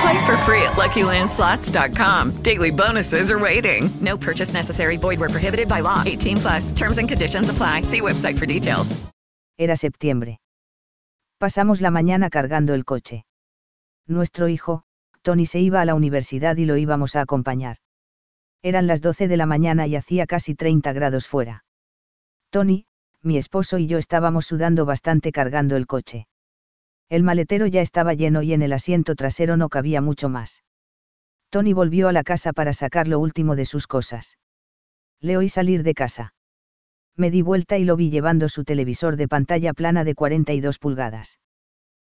Play for free at LuckyLandSlots.com. Daily bonuses are waiting. No purchase necessary. Void where prohibited by law. 18 plus. Terms and conditions apply. See website for details. Era septiembre. Pasamos la mañana cargando el coche. Nuestro hijo, Tony se iba a la universidad y lo íbamos a acompañar. Eran las 12 de la mañana y hacía casi 30 grados fuera. Tony, mi esposo y yo estábamos sudando bastante cargando el coche. El maletero ya estaba lleno y en el asiento trasero no cabía mucho más. Tony volvió a la casa para sacar lo último de sus cosas. Le oí salir de casa. Me di vuelta y lo vi llevando su televisor de pantalla plana de 42 pulgadas.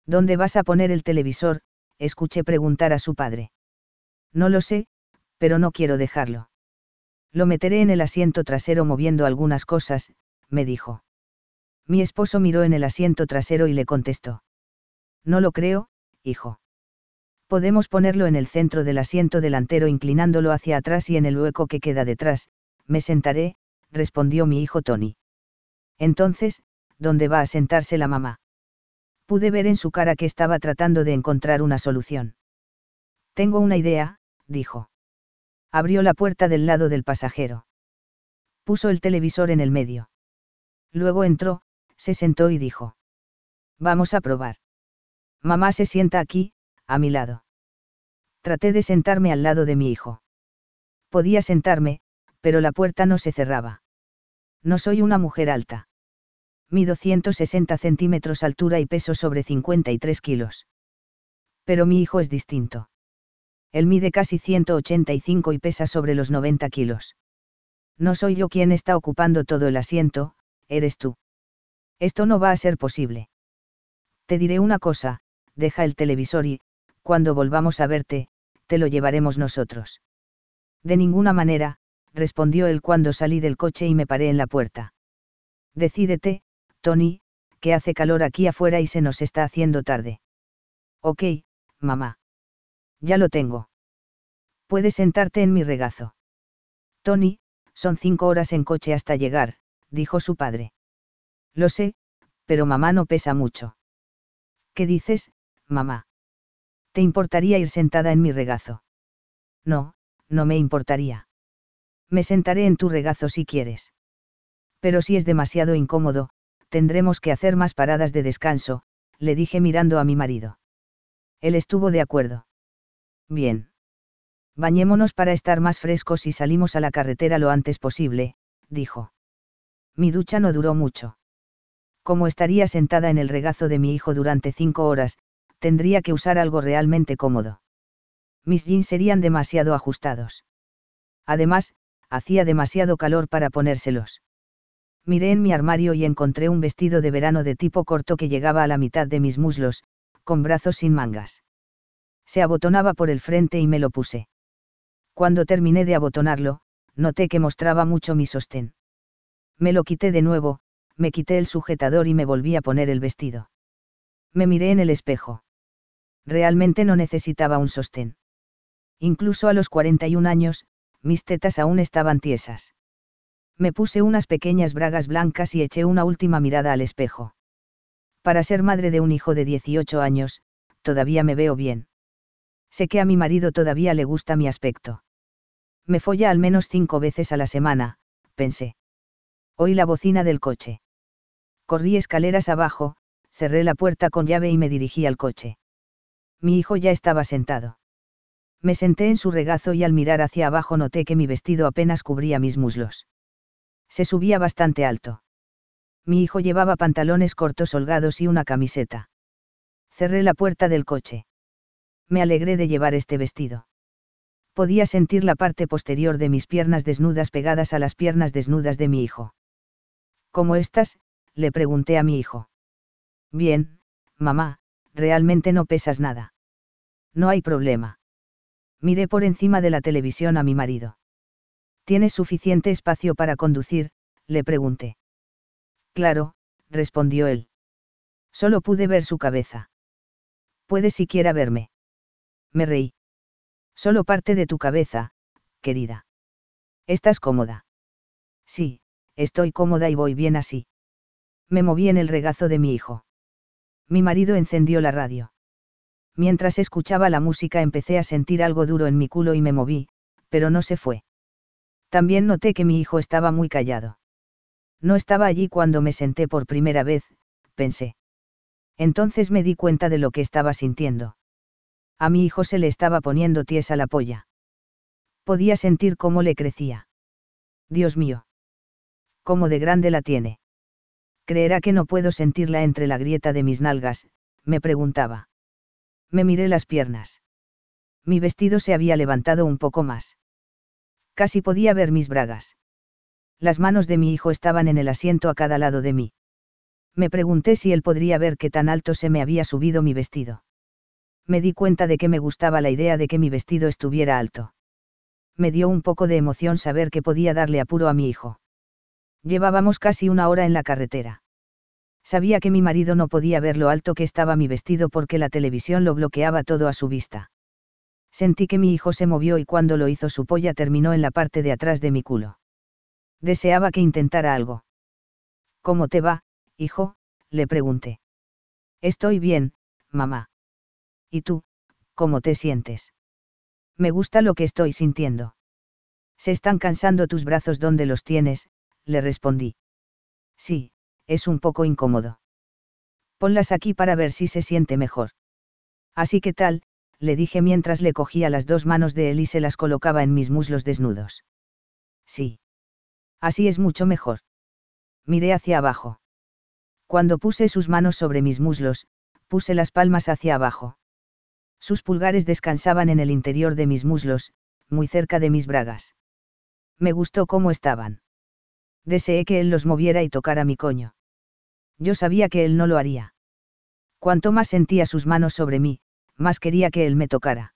¿Dónde vas a poner el televisor? escuché preguntar a su padre. No lo sé, pero no quiero dejarlo. Lo meteré en el asiento trasero moviendo algunas cosas, me dijo. Mi esposo miró en el asiento trasero y le contestó. No lo creo, hijo. Podemos ponerlo en el centro del asiento delantero inclinándolo hacia atrás y en el hueco que queda detrás, me sentaré, respondió mi hijo Tony. Entonces, ¿dónde va a sentarse la mamá? Pude ver en su cara que estaba tratando de encontrar una solución. Tengo una idea, dijo. Abrió la puerta del lado del pasajero. Puso el televisor en el medio. Luego entró, se sentó y dijo. Vamos a probar. Mamá se sienta aquí, a mi lado. Traté de sentarme al lado de mi hijo. Podía sentarme, pero la puerta no se cerraba. No soy una mujer alta. Mido 160 centímetros altura y peso sobre 53 kilos. Pero mi hijo es distinto. Él mide casi 185 y pesa sobre los 90 kilos. No soy yo quien está ocupando todo el asiento, eres tú. Esto no va a ser posible. Te diré una cosa, deja el televisor y, cuando volvamos a verte, te lo llevaremos nosotros. De ninguna manera, respondió él cuando salí del coche y me paré en la puerta. Decídete, Tony, que hace calor aquí afuera y se nos está haciendo tarde. Ok, mamá. Ya lo tengo. Puedes sentarte en mi regazo. Tony, son cinco horas en coche hasta llegar, dijo su padre. Lo sé, pero mamá no pesa mucho. ¿Qué dices, mamá. ¿Te importaría ir sentada en mi regazo? No, no me importaría. Me sentaré en tu regazo si quieres. Pero si es demasiado incómodo, tendremos que hacer más paradas de descanso, le dije mirando a mi marido. Él estuvo de acuerdo. Bien. Bañémonos para estar más frescos y salimos a la carretera lo antes posible, dijo. Mi ducha no duró mucho. Como estaría sentada en el regazo de mi hijo durante cinco horas, tendría que usar algo realmente cómodo. Mis jeans serían demasiado ajustados. Además, hacía demasiado calor para ponérselos. Miré en mi armario y encontré un vestido de verano de tipo corto que llegaba a la mitad de mis muslos, con brazos sin mangas. Se abotonaba por el frente y me lo puse. Cuando terminé de abotonarlo, noté que mostraba mucho mi sostén. Me lo quité de nuevo, me quité el sujetador y me volví a poner el vestido. Me miré en el espejo realmente no necesitaba un sostén. Incluso a los 41 años, mis tetas aún estaban tiesas. Me puse unas pequeñas bragas blancas y eché una última mirada al espejo. Para ser madre de un hijo de 18 años, todavía me veo bien. Sé que a mi marido todavía le gusta mi aspecto. Me folla al menos cinco veces a la semana, pensé. Oí la bocina del coche. Corrí escaleras abajo, cerré la puerta con llave y me dirigí al coche. Mi hijo ya estaba sentado. Me senté en su regazo y al mirar hacia abajo noté que mi vestido apenas cubría mis muslos. Se subía bastante alto. Mi hijo llevaba pantalones cortos holgados y una camiseta. Cerré la puerta del coche. Me alegré de llevar este vestido. Podía sentir la parte posterior de mis piernas desnudas pegadas a las piernas desnudas de mi hijo. ¿Cómo estás? le pregunté a mi hijo. Bien, mamá, realmente no pesas nada. No hay problema. Miré por encima de la televisión a mi marido. ¿Tienes suficiente espacio para conducir? le pregunté. Claro, respondió él. Solo pude ver su cabeza. ¿Puedes siquiera verme? Me reí. Solo parte de tu cabeza, querida. ¿Estás cómoda? Sí, estoy cómoda y voy bien así. Me moví en el regazo de mi hijo. Mi marido encendió la radio. Mientras escuchaba la música empecé a sentir algo duro en mi culo y me moví, pero no se fue. También noté que mi hijo estaba muy callado. No estaba allí cuando me senté por primera vez, pensé. Entonces me di cuenta de lo que estaba sintiendo. A mi hijo se le estaba poniendo tiesa la polla. Podía sentir cómo le crecía. Dios mío. ¿Cómo de grande la tiene? Creerá que no puedo sentirla entre la grieta de mis nalgas, me preguntaba. Me miré las piernas. Mi vestido se había levantado un poco más. Casi podía ver mis bragas. Las manos de mi hijo estaban en el asiento a cada lado de mí. Me pregunté si él podría ver qué tan alto se me había subido mi vestido. Me di cuenta de que me gustaba la idea de que mi vestido estuviera alto. Me dio un poco de emoción saber que podía darle apuro a mi hijo. Llevábamos casi una hora en la carretera. Sabía que mi marido no podía ver lo alto que estaba mi vestido porque la televisión lo bloqueaba todo a su vista. Sentí que mi hijo se movió y cuando lo hizo su polla terminó en la parte de atrás de mi culo. Deseaba que intentara algo. ¿Cómo te va, hijo? le pregunté. Estoy bien, mamá. ¿Y tú, cómo te sientes? Me gusta lo que estoy sintiendo. Se están cansando tus brazos donde los tienes, le respondí. Sí, es un poco incómodo. Ponlas aquí para ver si se siente mejor. Así que tal, le dije mientras le cogía las dos manos de él y se las colocaba en mis muslos desnudos. Sí. Así es mucho mejor. Miré hacia abajo. Cuando puse sus manos sobre mis muslos, puse las palmas hacia abajo. Sus pulgares descansaban en el interior de mis muslos, muy cerca de mis bragas. Me gustó cómo estaban. Deseé que él los moviera y tocara mi coño. Yo sabía que él no lo haría. Cuanto más sentía sus manos sobre mí, más quería que él me tocara.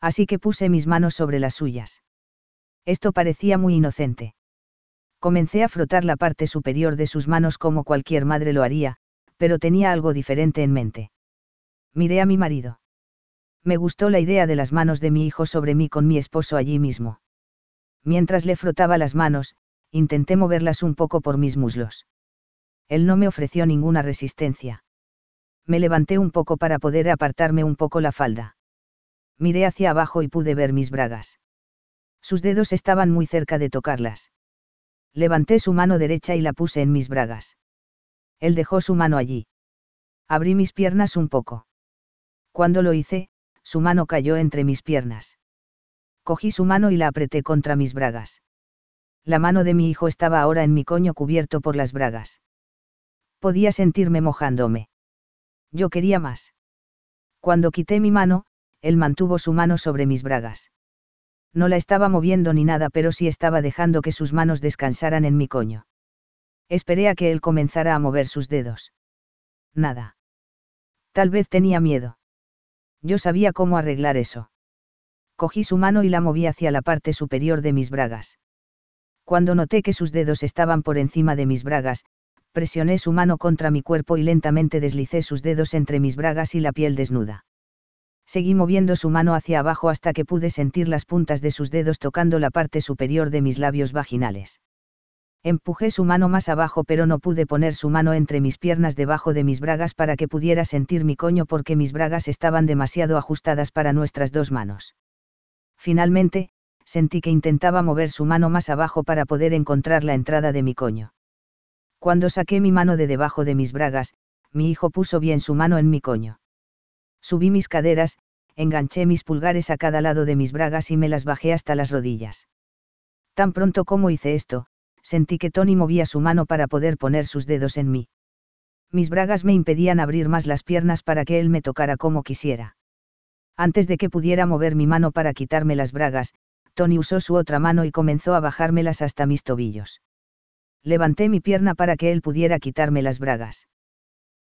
Así que puse mis manos sobre las suyas. Esto parecía muy inocente. Comencé a frotar la parte superior de sus manos como cualquier madre lo haría, pero tenía algo diferente en mente. Miré a mi marido. Me gustó la idea de las manos de mi hijo sobre mí con mi esposo allí mismo. Mientras le frotaba las manos, intenté moverlas un poco por mis muslos. Él no me ofreció ninguna resistencia. Me levanté un poco para poder apartarme un poco la falda. Miré hacia abajo y pude ver mis bragas. Sus dedos estaban muy cerca de tocarlas. Levanté su mano derecha y la puse en mis bragas. Él dejó su mano allí. Abrí mis piernas un poco. Cuando lo hice, su mano cayó entre mis piernas. Cogí su mano y la apreté contra mis bragas. La mano de mi hijo estaba ahora en mi coño cubierto por las bragas. Podía sentirme mojándome. Yo quería más. Cuando quité mi mano, él mantuvo su mano sobre mis bragas. No la estaba moviendo ni nada, pero sí estaba dejando que sus manos descansaran en mi coño. Esperé a que él comenzara a mover sus dedos. Nada. Tal vez tenía miedo. Yo sabía cómo arreglar eso. Cogí su mano y la moví hacia la parte superior de mis bragas. Cuando noté que sus dedos estaban por encima de mis bragas, presioné su mano contra mi cuerpo y lentamente deslicé sus dedos entre mis bragas y la piel desnuda. Seguí moviendo su mano hacia abajo hasta que pude sentir las puntas de sus dedos tocando la parte superior de mis labios vaginales. Empujé su mano más abajo pero no pude poner su mano entre mis piernas debajo de mis bragas para que pudiera sentir mi coño porque mis bragas estaban demasiado ajustadas para nuestras dos manos. Finalmente, sentí que intentaba mover su mano más abajo para poder encontrar la entrada de mi coño. Cuando saqué mi mano de debajo de mis bragas, mi hijo puso bien su mano en mi coño. Subí mis caderas, enganché mis pulgares a cada lado de mis bragas y me las bajé hasta las rodillas. Tan pronto como hice esto, sentí que Tony movía su mano para poder poner sus dedos en mí. Mis bragas me impedían abrir más las piernas para que él me tocara como quisiera. Antes de que pudiera mover mi mano para quitarme las bragas, Tony usó su otra mano y comenzó a bajármelas hasta mis tobillos. Levanté mi pierna para que él pudiera quitarme las bragas.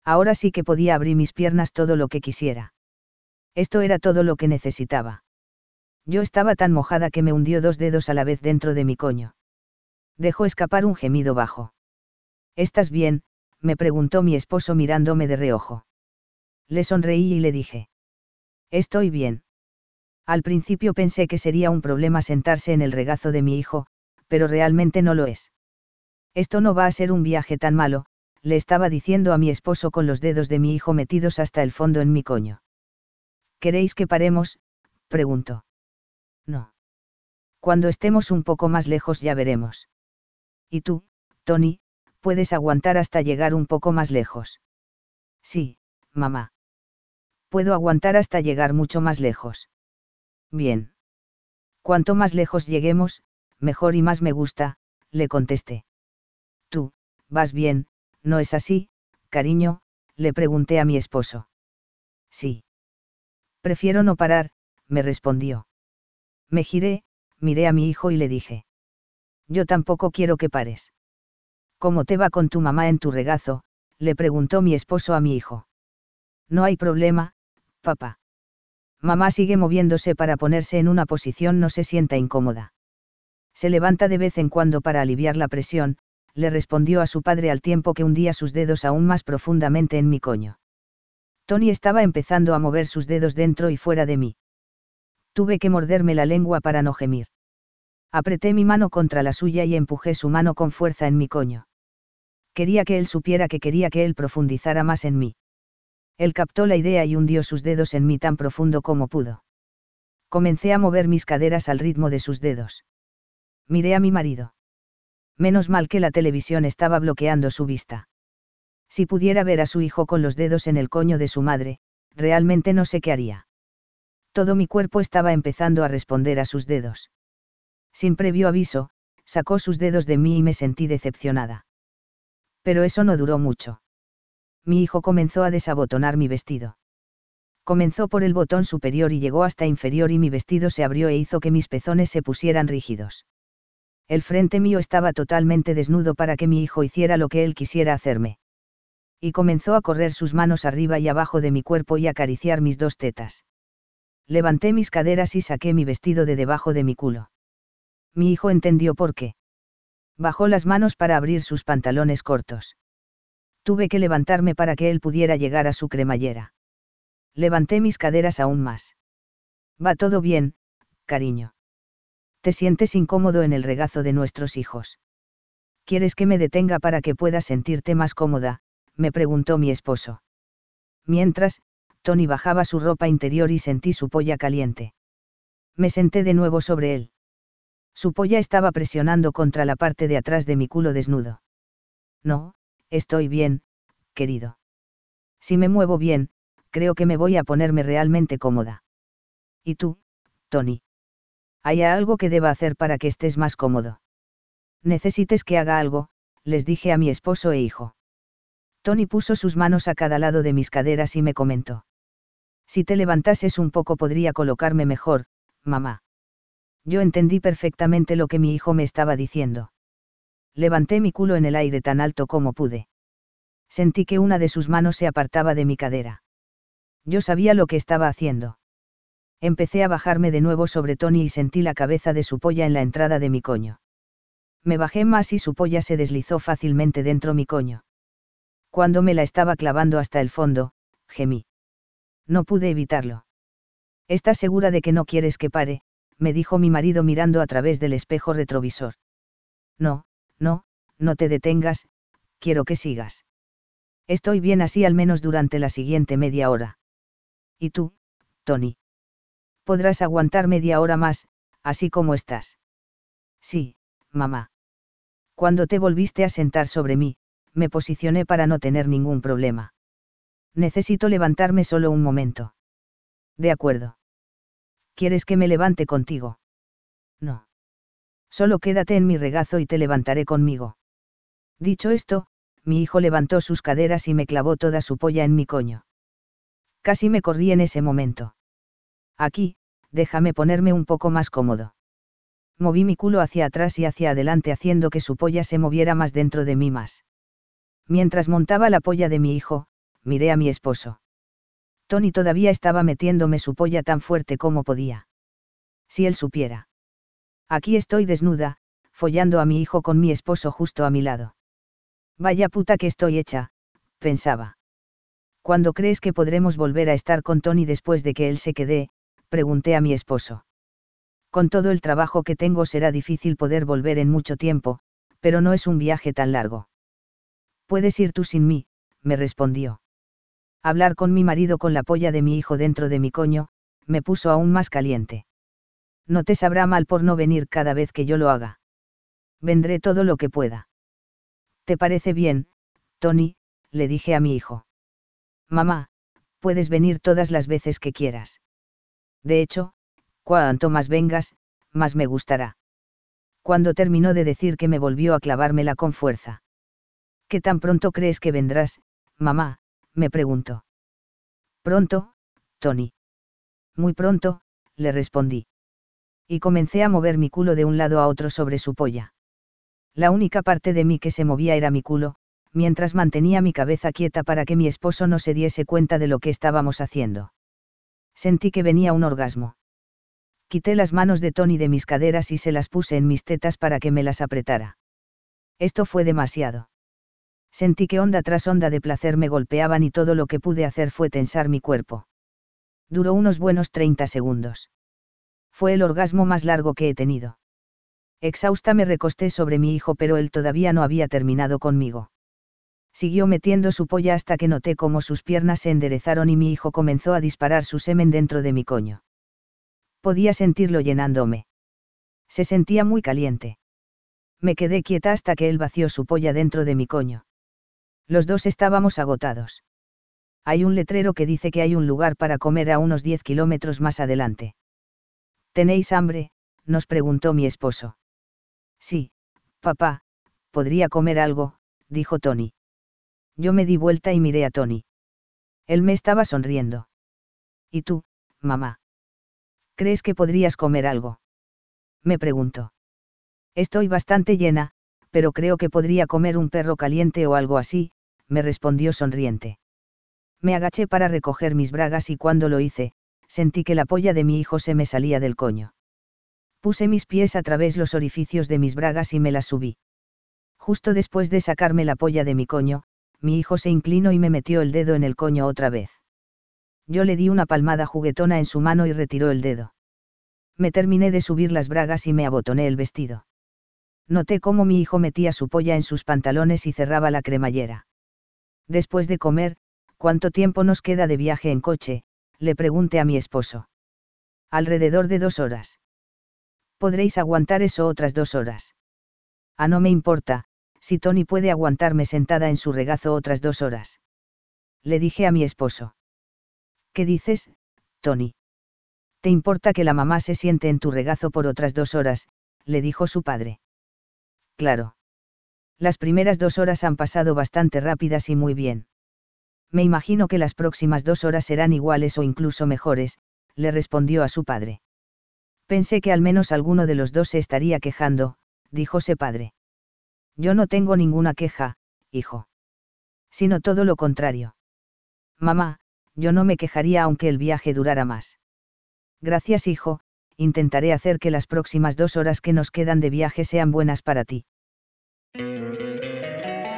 Ahora sí que podía abrir mis piernas todo lo que quisiera. Esto era todo lo que necesitaba. Yo estaba tan mojada que me hundió dos dedos a la vez dentro de mi coño. Dejó escapar un gemido bajo. ¿Estás bien? me preguntó mi esposo mirándome de reojo. Le sonreí y le dije. Estoy bien. Al principio pensé que sería un problema sentarse en el regazo de mi hijo, pero realmente no lo es. Esto no va a ser un viaje tan malo, le estaba diciendo a mi esposo con los dedos de mi hijo metidos hasta el fondo en mi coño. ¿Queréis que paremos? preguntó. No. Cuando estemos un poco más lejos ya veremos. ¿Y tú, Tony, puedes aguantar hasta llegar un poco más lejos? Sí, mamá. Puedo aguantar hasta llegar mucho más lejos. Bien. Cuanto más lejos lleguemos, mejor y más me gusta, le contesté. Tú, vas bien, ¿no es así, cariño? le pregunté a mi esposo. Sí. Prefiero no parar, me respondió. Me giré, miré a mi hijo y le dije. Yo tampoco quiero que pares. ¿Cómo te va con tu mamá en tu regazo? le preguntó mi esposo a mi hijo. No hay problema, papá. Mamá sigue moviéndose para ponerse en una posición no se sienta incómoda. Se levanta de vez en cuando para aliviar la presión, le respondió a su padre al tiempo que hundía sus dedos aún más profundamente en mi coño. Tony estaba empezando a mover sus dedos dentro y fuera de mí. Tuve que morderme la lengua para no gemir. Apreté mi mano contra la suya y empujé su mano con fuerza en mi coño. Quería que él supiera que quería que él profundizara más en mí. Él captó la idea y hundió sus dedos en mí tan profundo como pudo. Comencé a mover mis caderas al ritmo de sus dedos. Miré a mi marido. Menos mal que la televisión estaba bloqueando su vista. Si pudiera ver a su hijo con los dedos en el coño de su madre, realmente no sé qué haría. Todo mi cuerpo estaba empezando a responder a sus dedos. Sin previo aviso, sacó sus dedos de mí y me sentí decepcionada. Pero eso no duró mucho. Mi hijo comenzó a desabotonar mi vestido. Comenzó por el botón superior y llegó hasta inferior y mi vestido se abrió e hizo que mis pezones se pusieran rígidos. El frente mío estaba totalmente desnudo para que mi hijo hiciera lo que él quisiera hacerme. Y comenzó a correr sus manos arriba y abajo de mi cuerpo y acariciar mis dos tetas. Levanté mis caderas y saqué mi vestido de debajo de mi culo. Mi hijo entendió por qué. Bajó las manos para abrir sus pantalones cortos. Tuve que levantarme para que él pudiera llegar a su cremallera. Levanté mis caderas aún más. Va todo bien, cariño. ¿Te sientes incómodo en el regazo de nuestros hijos? ¿Quieres que me detenga para que puedas sentirte más cómoda? me preguntó mi esposo. Mientras, Tony bajaba su ropa interior y sentí su polla caliente. Me senté de nuevo sobre él. Su polla estaba presionando contra la parte de atrás de mi culo desnudo. No, estoy bien, querido. Si me muevo bien, creo que me voy a ponerme realmente cómoda. ¿Y tú, Tony? ¿Hay algo que deba hacer para que estés más cómodo? Necesites que haga algo, les dije a mi esposo e hijo. Tony puso sus manos a cada lado de mis caderas y me comentó. Si te levantases un poco podría colocarme mejor, mamá. Yo entendí perfectamente lo que mi hijo me estaba diciendo. Levanté mi culo en el aire tan alto como pude. Sentí que una de sus manos se apartaba de mi cadera. Yo sabía lo que estaba haciendo. Empecé a bajarme de nuevo sobre Tony y sentí la cabeza de su polla en la entrada de mi coño. Me bajé más y su polla se deslizó fácilmente dentro mi coño. Cuando me la estaba clavando hasta el fondo, gemí. No pude evitarlo. ¿Estás segura de que no quieres que pare? me dijo mi marido mirando a través del espejo retrovisor. No, no, no te detengas, quiero que sigas. Estoy bien así al menos durante la siguiente media hora. ¿Y tú, Tony? Podrás aguantar media hora más, así como estás. Sí, mamá. Cuando te volviste a sentar sobre mí, me posicioné para no tener ningún problema. Necesito levantarme solo un momento. De acuerdo. ¿Quieres que me levante contigo? No. Solo quédate en mi regazo y te levantaré conmigo. Dicho esto, mi hijo levantó sus caderas y me clavó toda su polla en mi coño. Casi me corrí en ese momento. Aquí, déjame ponerme un poco más cómodo. Moví mi culo hacia atrás y hacia adelante haciendo que su polla se moviera más dentro de mí más. Mientras montaba la polla de mi hijo, miré a mi esposo. Tony todavía estaba metiéndome su polla tan fuerte como podía. Si él supiera. Aquí estoy desnuda, follando a mi hijo con mi esposo justo a mi lado. Vaya puta que estoy hecha, pensaba. ¿Cuándo crees que podremos volver a estar con Tony después de que él se quede? pregunté a mi esposo. Con todo el trabajo que tengo será difícil poder volver en mucho tiempo, pero no es un viaje tan largo. Puedes ir tú sin mí, me respondió. Hablar con mi marido con la polla de mi hijo dentro de mi coño, me puso aún más caliente. No te sabrá mal por no venir cada vez que yo lo haga. Vendré todo lo que pueda. ¿Te parece bien, Tony? le dije a mi hijo. Mamá, puedes venir todas las veces que quieras. De hecho, cuanto más vengas, más me gustará. Cuando terminó de decir que me volvió a clavármela con fuerza. ¿Qué tan pronto crees que vendrás, mamá? me preguntó. Pronto, Tony. Muy pronto, le respondí. Y comencé a mover mi culo de un lado a otro sobre su polla. La única parte de mí que se movía era mi culo, mientras mantenía mi cabeza quieta para que mi esposo no se diese cuenta de lo que estábamos haciendo. Sentí que venía un orgasmo. Quité las manos de Tony de mis caderas y se las puse en mis tetas para que me las apretara. Esto fue demasiado. Sentí que onda tras onda de placer me golpeaban y todo lo que pude hacer fue tensar mi cuerpo. Duró unos buenos 30 segundos. Fue el orgasmo más largo que he tenido. Exhausta me recosté sobre mi hijo pero él todavía no había terminado conmigo. Siguió metiendo su polla hasta que noté cómo sus piernas se enderezaron y mi hijo comenzó a disparar su semen dentro de mi coño. Podía sentirlo llenándome. Se sentía muy caliente. Me quedé quieta hasta que él vació su polla dentro de mi coño. Los dos estábamos agotados. Hay un letrero que dice que hay un lugar para comer a unos 10 kilómetros más adelante. ¿Tenéis hambre? nos preguntó mi esposo. Sí, papá, podría comer algo, dijo Tony. Yo me di vuelta y miré a Tony. Él me estaba sonriendo. ¿Y tú, mamá? ¿Crees que podrías comer algo? Me preguntó. Estoy bastante llena, pero creo que podría comer un perro caliente o algo así, me respondió sonriente. Me agaché para recoger mis bragas y cuando lo hice, sentí que la polla de mi hijo se me salía del coño. Puse mis pies a través los orificios de mis bragas y me las subí. Justo después de sacarme la polla de mi coño, mi hijo se inclinó y me metió el dedo en el coño otra vez. Yo le di una palmada juguetona en su mano y retiró el dedo. Me terminé de subir las bragas y me abotoné el vestido. Noté cómo mi hijo metía su polla en sus pantalones y cerraba la cremallera. Después de comer, ¿cuánto tiempo nos queda de viaje en coche? Le pregunté a mi esposo. Alrededor de dos horas podréis aguantar eso otras dos horas. Ah, no me importa, si Tony puede aguantarme sentada en su regazo otras dos horas. Le dije a mi esposo. ¿Qué dices, Tony? ¿Te importa que la mamá se siente en tu regazo por otras dos horas? le dijo su padre. Claro. Las primeras dos horas han pasado bastante rápidas y muy bien. Me imagino que las próximas dos horas serán iguales o incluso mejores, le respondió a su padre. Pensé que al menos alguno de los dos se estaría quejando, díjose padre. Yo no tengo ninguna queja, hijo. Sino todo lo contrario. Mamá, yo no me quejaría aunque el viaje durara más. Gracias, hijo, intentaré hacer que las próximas dos horas que nos quedan de viaje sean buenas para ti.